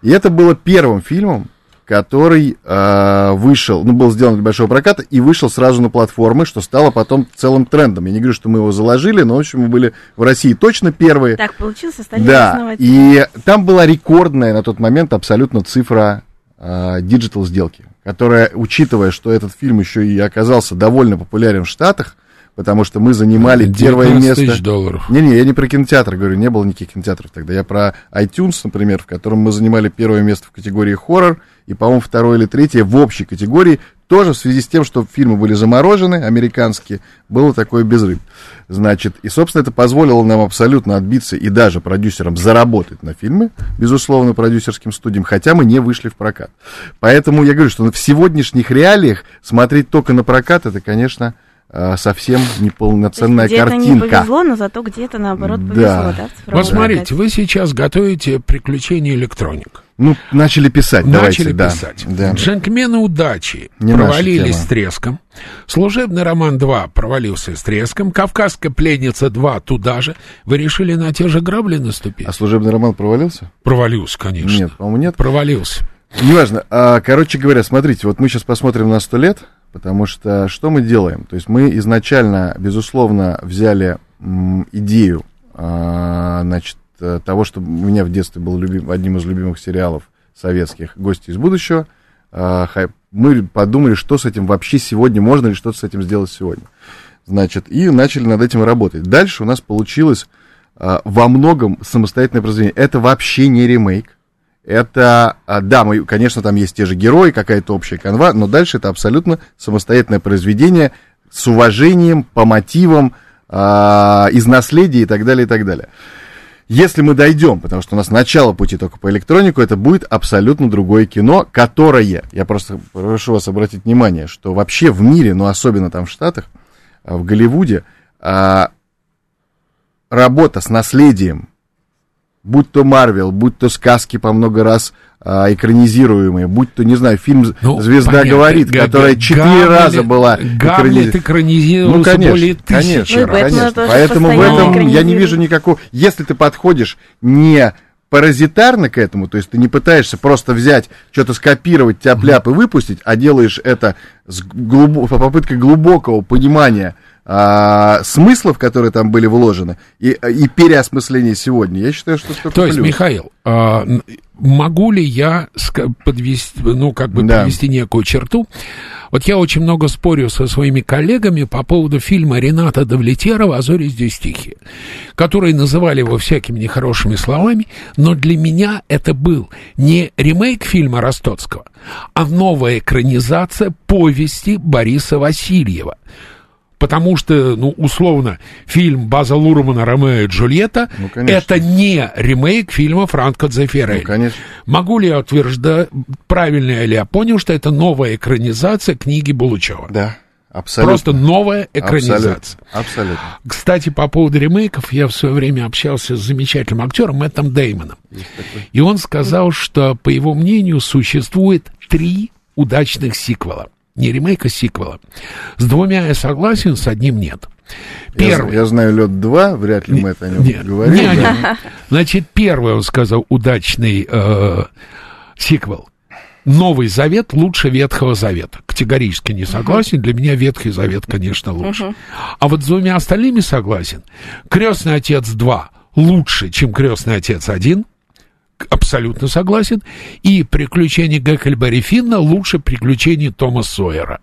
И это было первым фильмом, который э, вышел, ну, был сделан для большого проката и вышел сразу на платформы, что стало потом целым трендом. Я не говорю, что мы его заложили, но, в общем, мы были в России точно первые. Так получилось, стали Да, и там была рекордная на тот момент абсолютно цифра digital сделки, которая, учитывая, что этот фильм еще и оказался довольно популярен в Штатах, потому что мы занимали первое 19 место. тысяч долларов. Не-не, я не про кинотеатр говорю, не было никаких кинотеатров тогда. Я про iTunes, например, в котором мы занимали первое место в категории хоррор, и, по-моему, второе или третье в общей категории, тоже в связи с тем, что фильмы были заморожены, американские, было такое без рыб. Значит, и, собственно, это позволило нам абсолютно отбиться и даже продюсерам заработать на фильмы, безусловно, продюсерским студиям, хотя мы не вышли в прокат. Поэтому я говорю, что в сегодняшних реалиях смотреть только на прокат, это, конечно, совсем неполноценная То есть где-то картинка. не повезло, но зато где-то наоборот Да. повезло, да? цифровом Вот смотрите, вы сейчас готовите приключения электроник. Ну, начали писать, Начали давайте, да. писать. Да. Джентльмены удачи Не провалились с треском. Служебный роман 2 провалился с треском. Кавказская пленница 2 туда же. Вы решили на те же грабли наступить? А служебный роман провалился? Провалился, конечно. Нет, по-моему, нет. Провалился. Неважно. А, короче говоря, смотрите, вот мы сейчас посмотрим на сто лет, Потому что что мы делаем? То есть мы изначально, безусловно, взяли идею, а, значит, того, что у меня в детстве был любим, одним из любимых сериалов советских «Гости из будущего». А, мы подумали, что с этим вообще сегодня, можно ли что-то с этим сделать сегодня. Значит, и начали над этим работать. Дальше у нас получилось а, во многом самостоятельное произведение. Это вообще не ремейк. Это, а, да, мы, конечно, там есть те же герои, какая-то общая канва, но дальше это абсолютно самостоятельное произведение с уважением, по мотивам, а, из наследия и так далее, и так далее. Если мы дойдем, потому что у нас начало пути только по электронику, это будет абсолютно другое кино, которое, я просто прошу вас обратить внимание, что вообще в мире, но особенно там в Штатах, а, в Голливуде, а, работа с наследием, будь то Марвел, будь то сказки по много раз а, экранизируемые, будь то, не знаю, фильм Ну, «Звезда понятно, говорит», Га- которая четыре раза была Гамлет экранизировался Ну, конечно, более тысячи конечно, Ну, Бэтмена конечно. Поэтому в этом я не вижу никакого... Если ты подходишь не паразитарно к этому, то есть ты не пытаешься просто взять, что-то скопировать, тяп-ляп и выпустить, а делаешь это с глубо- по попыткой глубокого понимания а, смыслов, которые там были вложены, и, и переосмысления сегодня, я считаю, что это То есть, плюс. Михаил, а, могу ли я подвести, ну, как бы Да. подвести некую черту? Вот я очень много спорю со своими коллегами по поводу фильма Рената Давлетьярова «А зори здесь тихие», которые называли его всякими нехорошими словами, но для меня это был не ремейк фильма Ростоцкого, а новая экранизация повести Бориса Васильева. Потому что, ну, условно, фильм База Лурмана «Ромео и Джульетта» Ну, конечно. это не ремейк фильма Франко Дзефирелли. Ну, конечно. Могу ли я утверждать, правильно ли я понял, что это новая экранизация книги Булычева? Да, абсолютно. Просто новая экранизация. Абсолютно. Абсолютно. Кстати, по поводу ремейков, я в свое время общался с замечательным актером Мэттом Деймоном. И он сказал, что, по его мнению, существует три удачных сиквела. Не ремейка, а сиквела. С двумя я согласен, с одним нет. Я, Первый. я знаю лед 2, вряд ли мы это о нем Нет, говорили. не, да. не. Значит, первый, он сказал, удачный э, сиквел. Новый Завет лучше Ветхого Завета. Категорически не согласен. Для меня Ветхий Завет, конечно, лучше. А вот с двумя остальными согласен. Крестный отец 2 лучше, чем Крестный отец 1. Абсолютно согласен. И приключения Геккельберри Финна лучше приключений Тома Сойера.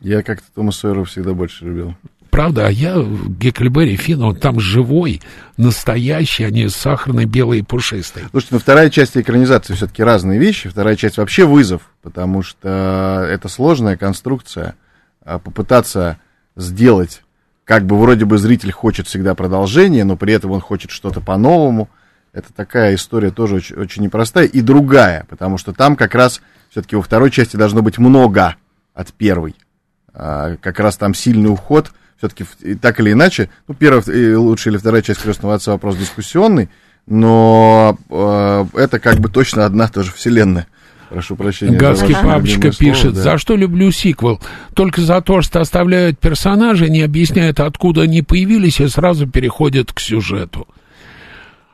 Я как-то Тома Сойера всегда больше любил. Правда, а я Геккельберри Финна, он там живой, настоящий, а не сахарный, белый и пушистый. Слушайте, ну вторая часть экранизации все-таки разные вещи. Вторая часть вообще вызов, потому что это сложная конструкция. А Попытаться сделать, как бы вроде бы зритель хочет всегда продолжение, но при этом он хочет что-то по-новому. Это такая история тоже очень, очень непростая и другая, потому что там как раз все-таки во второй части должно быть много от первой. А, как раз там сильный уход. Все-таки так или иначе, ну, первая, лучшая или вторая часть крестного отца вопрос дискуссионный, но э, это как бы точно одна тоже вселенная. Прошу прощения. Гадский папочка любимое слово, пишет, да. за что люблю сиквел? Только за то, что оставляют персонажей, не объясняют, откуда они появились, и сразу переходят к сюжету.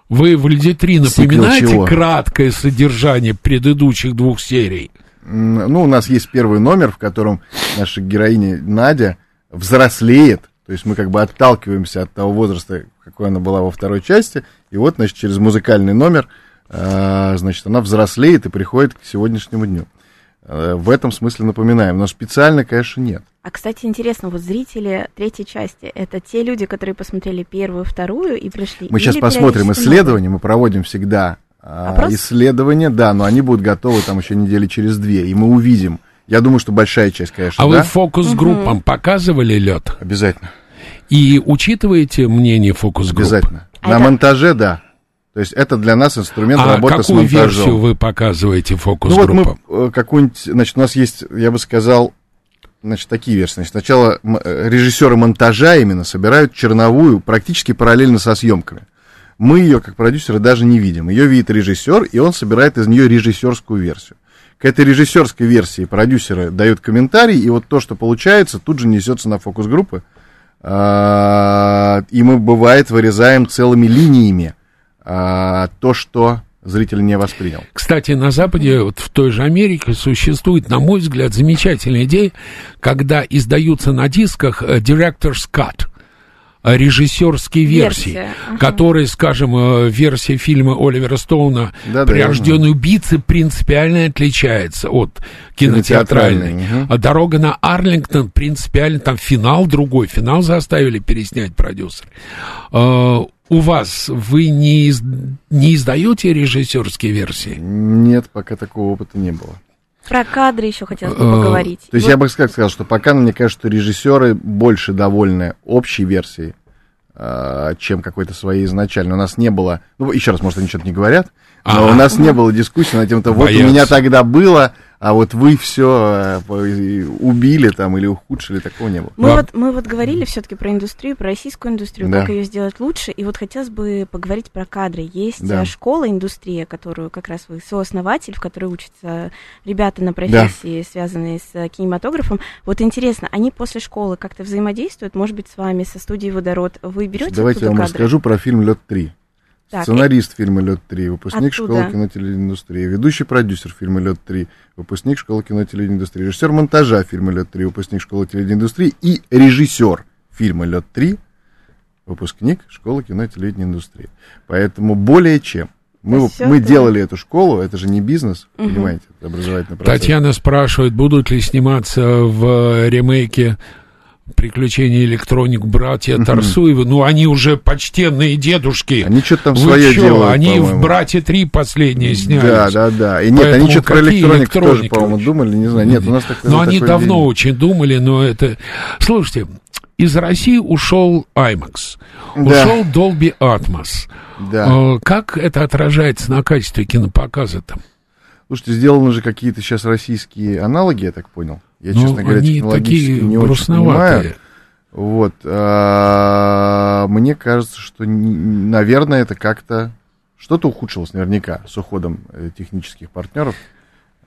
Вы в Льде 3 Сиквел напоминаете краткое содержание предыдущих двух серий? Ну, у нас есть первый номер, в котором наша героиня Надя взрослеет. То есть мы как бы отталкиваемся от того возраста, какой она была во второй части. И вот, значит, через музыкальный номер, э, значит, она взрослеет и приходит к сегодняшнему дню. Э, В этом смысле напоминаем. Но специально, конечно, нет. А, кстати, интересно, вот зрители третьей части, это те люди, которые посмотрели первую, вторую и пришли? Мы сейчас посмотрим исследования, мы проводим всегда а, Опрос? исследования, да, но они будут готовы там еще недели через две, и мы увидим. Я думаю, что большая часть, конечно, А да. вы фокус-группам показывали лед? Обязательно, И учитываете мнение фокус-групп? обязательно. А На это- монтаже, да. То есть это для нас инструмент А работы с какую монтажом. версию вы показываете Ну вот фокус-группам? мы э, какую-нибудь, значит, у нас есть, я бы сказал, значит, такие версии. Значит, сначала э, режиссеры монтажа именно собирают черновую практически параллельно со съемками. Мы ее, как продюсеры, даже не видим. Ее видит режиссер, и он собирает из нее режиссерскую версию. К этой режиссерской версии продюсеры дают комментарий, и вот то, что получается, тут же несется на фокус-группы. А, И мы, бывает, вырезаем целыми линиями а, то, что зритель не воспринял. Кстати, на Западе, вот в той же Америке, существует, на мой взгляд, замечательная идея, когда издаются на дисках э, Director's Cut режиссерские версии, Версия, ага. которые, скажем, э, версия фильма Оливера Стоуна Да, да, «Прирожденные убийцы» принципиально отличается от кинотеатральной. Кинотеатральной, мгм. А «Дорога на Арлингтон» принципиально, там финал другой, финал заставили переснять продюсеры. Э, У вас вы не, из- не издаете режиссерские версии? Нет, пока такого опыта не было. Про кадры еще хотелось бы Э, поговорить. То есть Вот я бы как сказал, что пока мне кажется, что режиссеры больше довольны общей версией, а, чем какой-то своей изначальной. У нас не было, ну, еще раз, может, они что-то не говорят, но Ага. у нас не было дискуссии на тем, что вот у меня тогда было, а вот вы все убили там или ухудшили, такого не было. Мы Да. вот, мы вот говорили все-таки про индустрию, про российскую индустрию, Да. как ее сделать лучше. И вот хотелось бы поговорить про кадры. Есть Да. э, школа индустрия, которую как раз вы сооснователь, в которой учатся ребята на профессии, связанные с э, кинематографом. Вот интересно, они после школы как-то взаимодействуют, может быть, с вами, со студией Водород? Вы берете Давайте я вам кадры? расскажу про фильм Лед 3. Так, Сценарист фильма Лед 3, выпускник Оттуда. школы кино телеиндустрии, ведущий продюсер фильма Лед 3, выпускник школы кино телеиндустрии, режиссер монтажа фильма Лед 3, выпускник школы телеиндустрии и режиссер фильма Лед 3, выпускник школы кино телеиндустрии. Поэтому более чем. Мы, мы делали эту школу, это же не бизнес, Мгм. понимаете, это образовательный процесс. Татьяна спрашивает, будут ли сниматься в э, ремейке «Приключения электроник» братья Тарсуевы. Ну, они уже почтенные дедушки. Они что-то там Вы свое чё, делают, Они по-моему. в «Братья 3» последние снялись. Да, да, да. И нет, они Поэтому что-то про какие электронику тоже, по-моему, думали, не знаю. Нет, у нас так, Но они такой давно день. очень думали, но это... Слушайте, из России ушел IMAX, Да. ушел Dolby Atmos. Да. Э, Как это отражается на качестве кинопоказа-то? Слушайте, сделаны же какие-то сейчас российские аналоги, я так понял. Я, Ну, честно говоря, они технологически такие не очень понимаю. Вот. а, Мне кажется, что, наверное, это как-то... Что-то ухудшилось наверняка с уходом э, технических партнеров.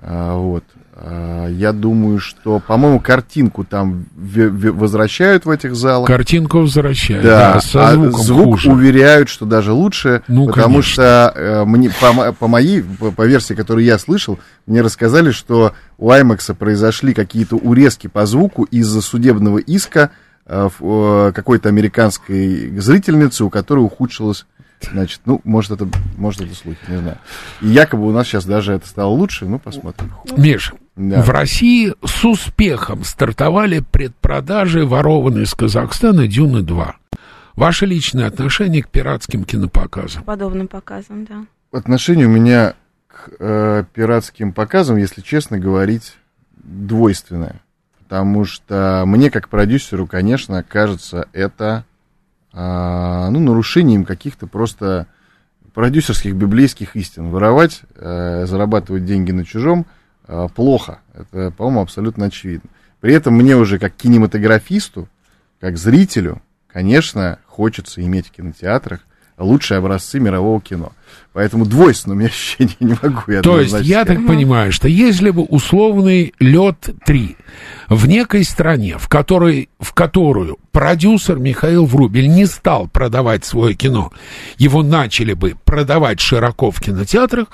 А, Вот. А, Я думаю, что, по-моему, картинку там возвращают в этих залах. Картинку возвращают. Да, Да, со а звуком звук хуже. уверяют, что даже лучше, Ну, потому конечно. что э, мне, по, по моей, по, по версии, которую я слышал, мне рассказали, что у IMAX произошли какие-то урезки по звуку из-за судебного иска э, какой-то американской зрительницы, у которой ухудшилось Значит, ну, может, это, может, это слухи, не знаю. И якобы у нас сейчас даже это стало лучше, ну, посмотрим. Миша, Да. в России с успехом стартовали предпродажи ворованной из Казахстана «Дюны 2». Ваше личное отношение к пиратским кинопоказам? Подобным показом, да. Отношение у меня к э, пиратским показам, если честно говорить, двойственное. Потому что мне, как продюсеру, конечно, кажется, это а, ну, нарушением каких-то просто продюсерских библейских истин. Воровать, э, зарабатывать деньги на чужом э, плохо. Это, по-моему, абсолютно очевидно. При этом мне уже как кинематографисту, как зрителю, конечно, хочется иметь в кинотеатрах лучшие образцы мирового кино. Поэтому двойственно у меня ощущение, не могу я То есть, я так понимаю, что если бы условный лед 3 в некой стране, в, которой, в которую продюсер Михаил Врубель не стал продавать свое кино, его начали бы продавать широко в кинотеатрах,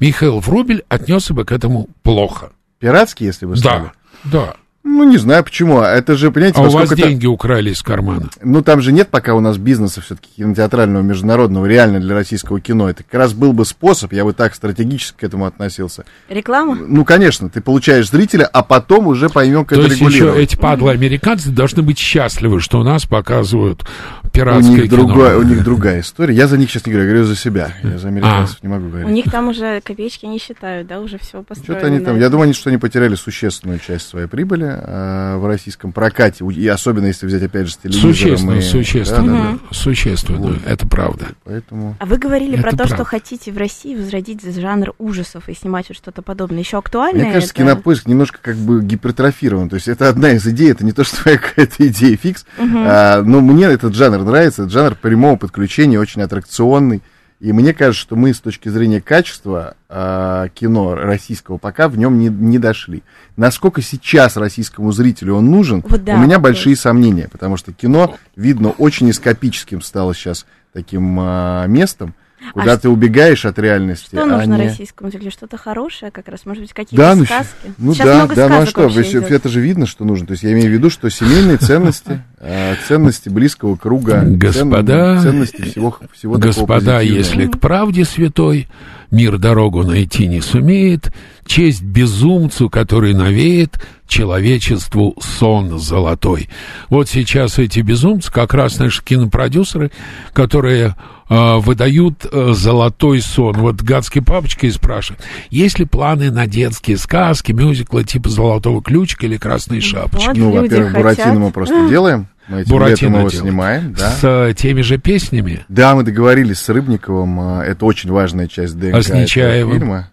Михаил Врубель отнесся бы к этому плохо. Пиратский, если бы стали? Да, да. Ну, не знаю почему. Это же, понимаете, А у вас деньги украли из кармана. Ну, там же нет пока у нас бизнеса все-таки кинотеатрального, международного, реально для российского кино. Это как раз был бы способ, я бы так стратегически к этому относился. Реклама? Ну, конечно, ты получаешь зрителя, а потом уже поймем, как То это есть еще эти падлы-американцы должны быть счастливы, что у нас показывают У пиратское них, кино. другое, у них другая история. Я за них сейчас не говорю, я говорю за себя. Я за американцев А. не могу У говорить. них там уже копеечки не считают, да, уже все построено. Что-то они там, я думаю, они, что они потеряли существенную часть своей прибыли э, в российском прокате, и особенно если взять, опять же, с телевизором. Существенно, и- существенно, Да, да, да. существенно, Вот. это правда. Поэтому... А вы говорили Это про то, правда. что хотите в России возродить жанр ужасов и снимать вот что-то подобное. Еще актуально Мне кажется, это? кинопоиск немножко как бы гипертрофирован. То есть это одна из идей, это не то, что твоя какая-то идея фикс. А, но мне этот жанр нравится, этот жанр прямого подключения очень аттракционный. И мне кажется, что мы с точки зрения качества а, кино российского пока в нем не, не дошли. Насколько сейчас российскому зрителю он нужен, Вот да, у меня большие сомнения, потому что кино, видно, очень эскапическим стало сейчас таким а, местом. Куда А ты убегаешь от реальности. Что а нужно не- российскому зрителю? Что-то хорошее, как раз, может быть, какие-то Да, ну, сказки? ну Сейчас да, много да, ну а сказок что, вы- идёт. это же видно, что нужно. То есть я имею в виду, что семейные ценности, э, ценности близкого круга, Господа, ценности всего, всего Господа, если к правде святой мир дорогу найти не сумеет, честь безумцу, который навеет человечеству сон золотой. Вот сейчас эти безумцы, как раз наши кинопродюсеры, которые выдают э, золотой сон. Вот гадский папочка и спрашивает, есть ли планы на детские сказки, мюзиклы типа «Золотого ключика» или «Красной шапочки»? Вот Ну, во-первых. Буратино мы просто делаем. Мы этим Буратино летом его делаем. снимаем, да. С э, теми же песнями? Да, мы договорились с Рыбниковым, э, это очень важная часть ДНК А с этого Нечаевым? фильма.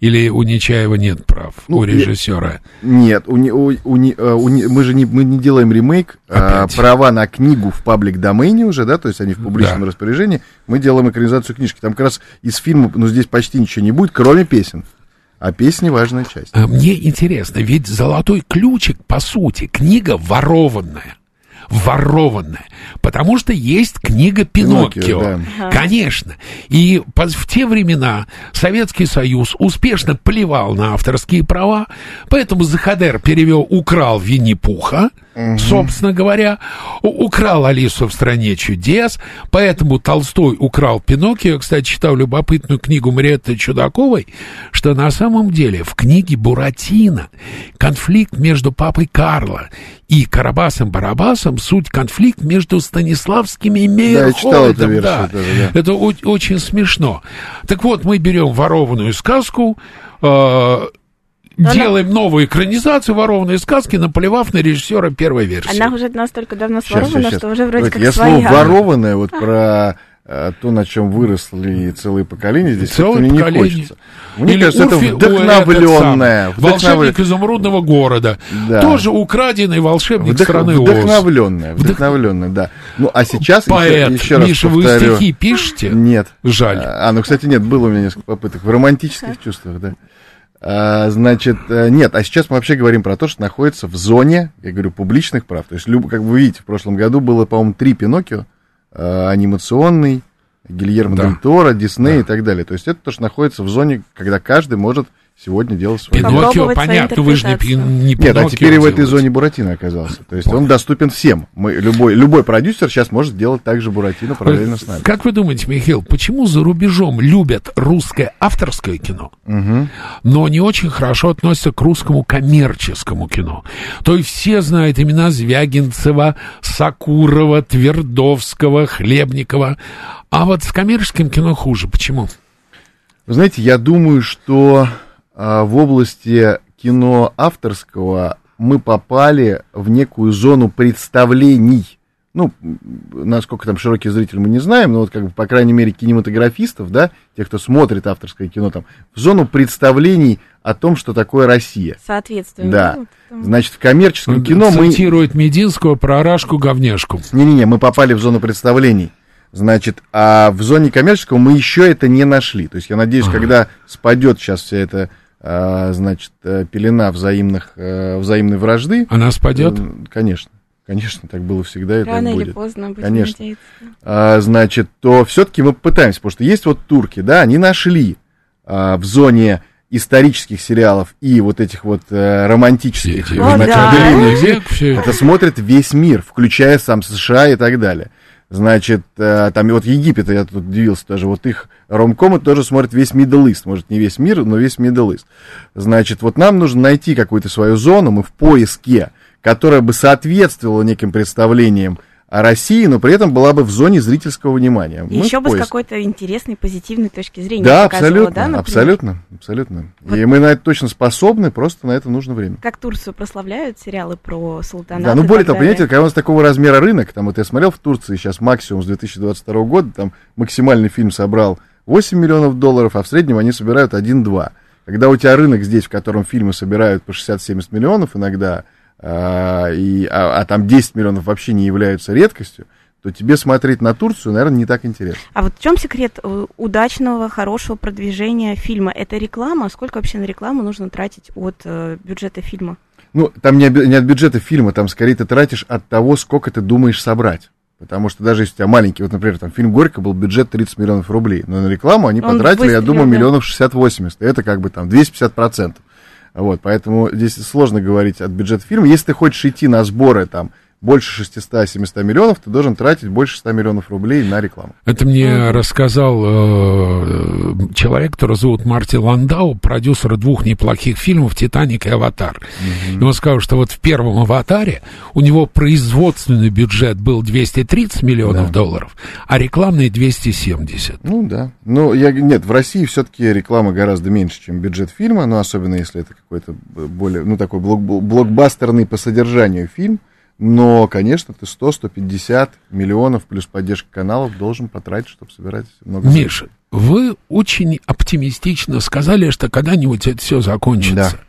Или у Нечаева нет прав, Ну, у режиссера? Нет, у, у, у э, у мы же не, мы не делаем ремейк, а, права на книгу в паблик домене уже, да, то есть они в публичном Да. распоряжении, мы делаем экранизацию книжки. Там как раз из фильма, ну, здесь почти ничего не будет, кроме песен. А песни важная часть. А Мне интересно, ведь «Золотой ключик», по сути, книга ворованная. Ворованная. Потому что есть книга Пиноккио. Пиноккио, да. Конечно. И в те времена Советский Союз успешно плевал на авторские права, поэтому Захадер перевел «Украл Винни-Пуха», собственно говоря, украл Алису в стране чудес, поэтому Толстой украл Пиноккио. Кстати, читал любопытную книгу Мариетты Чудаковой, что на самом деле в книге Буратино конфликт между папой Карло и Карабасом-Барабасом суть конфликт между Станиславскими и я читал эту Мейерхольдом. версию да. тоже, да. Это очень смешно. Так вот, мы берем ворованную сказку, э, делаем новую экранизацию ворованной сказки, наплевав на режиссера первой версии. Она уже настолько давно сворована, щас, щас. что уже вроде Давайте, как я своя. слово ворованное вот про э, то, на чем выросли целые поколения, здесь Целое как-то мне не поколение. хочется. Мне Или кажется, это Урфи- вдохновленное. этот самый, Волшебник изумрудного города. Да. Тоже украденный волшебник Вдох- страны Оз. Вдохновленное, вдохновленное, да. Ну, а сейчас, Поэт. еще, еще раз Миша, вы повторю. стихи пишете? Нет. Жаль. А, ну, кстати, нет, было у меня несколько попыток в романтических чувствах, да. А, значит, э, нет, а сейчас мы вообще говорим про то, что находится в зоне, я говорю, публичных прав. То есть, как вы видите, в прошлом году было, по-моему, три Пиноккио, э, анимационный, Гильермо Да. Дель Торо, Дисней и так далее. То есть это то, что находится в зоне, когда каждый может сегодня делать свое. Пиноккио, понятно, вы же не, не Нет, а теперь и в этой зоне Буратино оказался. То есть он доступен всем. Мы, любой, любой продюсер сейчас может делать так же Буратино параллельно с нами. Как вы думаете, Михаил, почему за рубежом любят русское авторское кино, Мгм. но не очень хорошо относятся к русскому коммерческому кино? То есть все знают имена Звягинцева, Сакурова, Твердовского, Хлебникова, а вот с коммерческим кино хуже. Почему? Вы знаете, я думаю, что в области кино авторского мы попали в некую зону представлений. Ну, насколько там широкий зритель мы не знаем, но вот как бы, по крайней мере, кинематографистов, да, тех, кто смотрит авторское кино, там, в зону представлений о том, что такое Россия. Соответственно. Да. ну, Значит, в коммерческом кино мы... Цитирует Мединского про Рашку-говняшку. Не-не-не, мы попали в зону представлений. Значит, а в зоне коммерческого мы еще это не нашли. То есть я надеюсь, Ага. когда спадет сейчас вся эта, а, значит, э, пелена взаимных, э, взаимной вражды. Она спадет? э, Конечно. Конечно, так было всегда и Рано так или будет. поздно, будем Конечно. надеяться. А, значит, то все-таки мы пытаемся, потому что есть вот турки, да, они нашли а, в зоне исторических сериалов и вот этих вот э, романтических. О, да. Длинный век, все это смотрит весь мир, включая сам США и так далее. Значит, э, там и вот Египет, я тут удивился тоже, вот их ромкомы тоже смотрит весь Middle East, может, не весь мир, но весь Middle East. Значит, вот нам нужно найти какую-то свою зону, мы в поиске, которая бы соответствовала неким представлениям России, но при этом была бы в зоне зрительского внимания. Мы еще бы с какой-то интересной, позитивной точки зрения Да, абсолютно, да, например? абсолютно, абсолютно. И мы на это точно способны, просто на это нужно время. Как Турцию прославляют сериалы про султанат Да, ну более того, понимаете, когда у нас такого размера рынок, там вот я смотрел в Турции сейчас максимум с 2022 года, там максимальный фильм собрал 8 миллионов долларов, а в среднем они собирают 1-2. Когда у тебя рынок здесь, в котором фильмы собирают по 60-70 миллионов иногда, а, и, а, а там 10 миллионов вообще не являются редкостью, то тебе смотреть на Турцию, наверное, не так интересно. А вот в чем секрет э, удачного, хорошего продвижения фильма? Это реклама? Сколько вообще на рекламу нужно тратить от э, бюджета фильма? Ну, там не, не от бюджета фильма, там скорее ты тратишь от того, сколько ты думаешь собрать. Потому что даже если у тебя маленький, вот, например, там фильм «Горько» был бюджет 30 миллионов рублей, но на рекламу они Он потратили, я думаю, да. миллионов 60-80. Это как бы там 250 процентов. Вот, поэтому здесь сложно говорить от бюджета фильма. Если ты хочешь идти на сборы там больше 600-700 миллионов, ты должен тратить больше 100 миллионов рублей на рекламу. Это мне рассказал э, человек, которого зовут Марти Ландау, продюсер двух неплохих фильмов «Титаник» и «Аватар». И он сказал, что вот в первом «Аватаре» у него производственный бюджет был 230 миллионов Да. долларов, а рекламный 270. Ну да. Ну, я, нет, в России все-таки реклама гораздо меньше, чем бюджет фильма, ну, особенно если это какой-то б- более, ну, такой блок- блокбастерный по содержанию фильм. Но, конечно, ты 100-150 миллионов плюс поддержка каналов должен потратить, чтобы собирать много Миша, вы очень оптимистично сказали, что когда-нибудь это все закончится.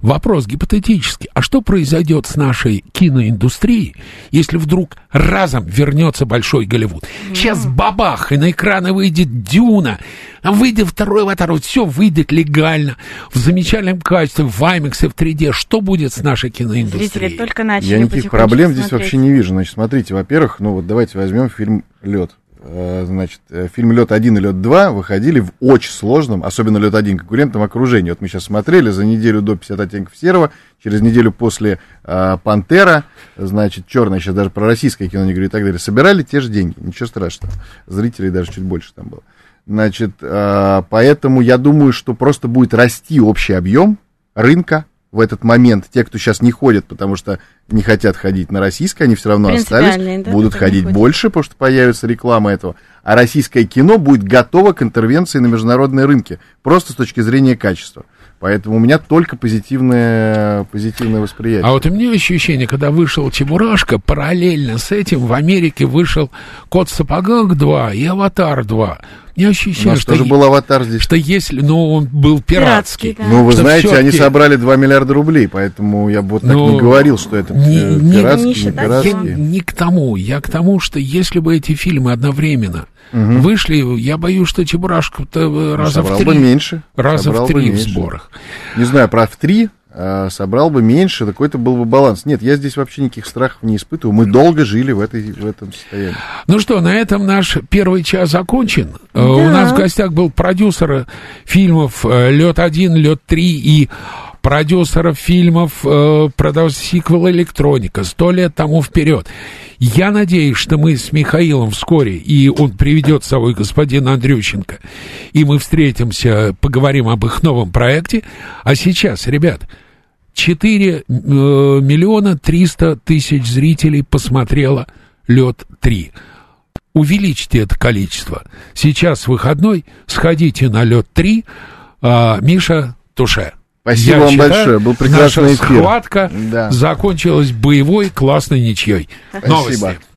Вопрос гипотетический. А что произойдет с нашей киноиндустрией, если вдруг разом вернется большой Голливуд? Сейчас бабах, и на экраны выйдет Дюна, а выйдет второй аватар, вот все выйдет легально, в замечательном качестве, в IMAX и в 3D. Что будет с нашей Зрители киноиндустрией? только начали Я никаких проблем здесь смотреть. вообще не вижу. Значит, смотрите, во-первых, ну вот давайте возьмем фильм Лед. Значит, э, фильм Лед 1 и Лед 2 выходили в очень сложном, особенно Лед 1 конкурентном окружении. Вот мы сейчас смотрели за неделю до 50 оттенков серого, через неделю после э, Пантера, значит, черное, сейчас даже про российское кино не говорю и так далее. Собирали те же деньги, ничего страшного. Зрителей даже чуть больше там было. Значит, э, поэтому я думаю, что просто будет расти общий объем рынка в этот момент. Те, кто сейчас не ходят, потому что не хотят ходить на российское, они все равно остались, да, будут ходить больше, потому что появится реклама этого. А российское кино будет готово к интервенции на международные рынки, просто с точки зрения качества. Поэтому у меня только позитивное, позитивное восприятие. А вот у меня ощущение, когда вышел Чебурашка, параллельно с этим в Америке вышел Кот в сапогах 2 и Аватар 2. У меня У ощущение, нас что, тоже е- был аватар здесь. что если, ну, он был пиратский. Пиратский, да. Ну, вы Что знаете, они собрали 2 миллиарда рублей, поэтому я бы вот так Ну, не говорил, что это не- э, не- пиратский, не не Я пиратский. не к тому, я к тому, что если бы эти фильмы одновременно вышли, я боюсь, что Чебурашка-то э, Ну, раза собрал в бы три, меньше. раза собрал в бы три в сборах. Не знаю, про в три а, собрал бы меньше, такой-то был бы баланс. Нет, я здесь вообще никаких страхов не испытываю. Мы долго жили в, этой, в этом состоянии. Ну что, на этом наш первый час окончен. Э, Да. У нас в гостях был продюсер фильмов Лед 1, Лед 3 и продюсера фильмов э, продавец сиквел электроника сто лет тому вперед. Я надеюсь, что мы с Михаилом вскоре, и он приведет с собой господина Андрющенко, и мы встретимся, поговорим об их новом проекте. А сейчас, ребят, 4 э, миллиона 300 тысяч зрителей посмотрело «Лед 3». Увеличьте это количество. Сейчас выходной, сходите на «Лед 3». А, Миша, туше. Спасибо Я вам считаю, большое, был прекрасный наша эфир. схватка Да. закончилась боевой классной ничьей. Спасибо. Новости.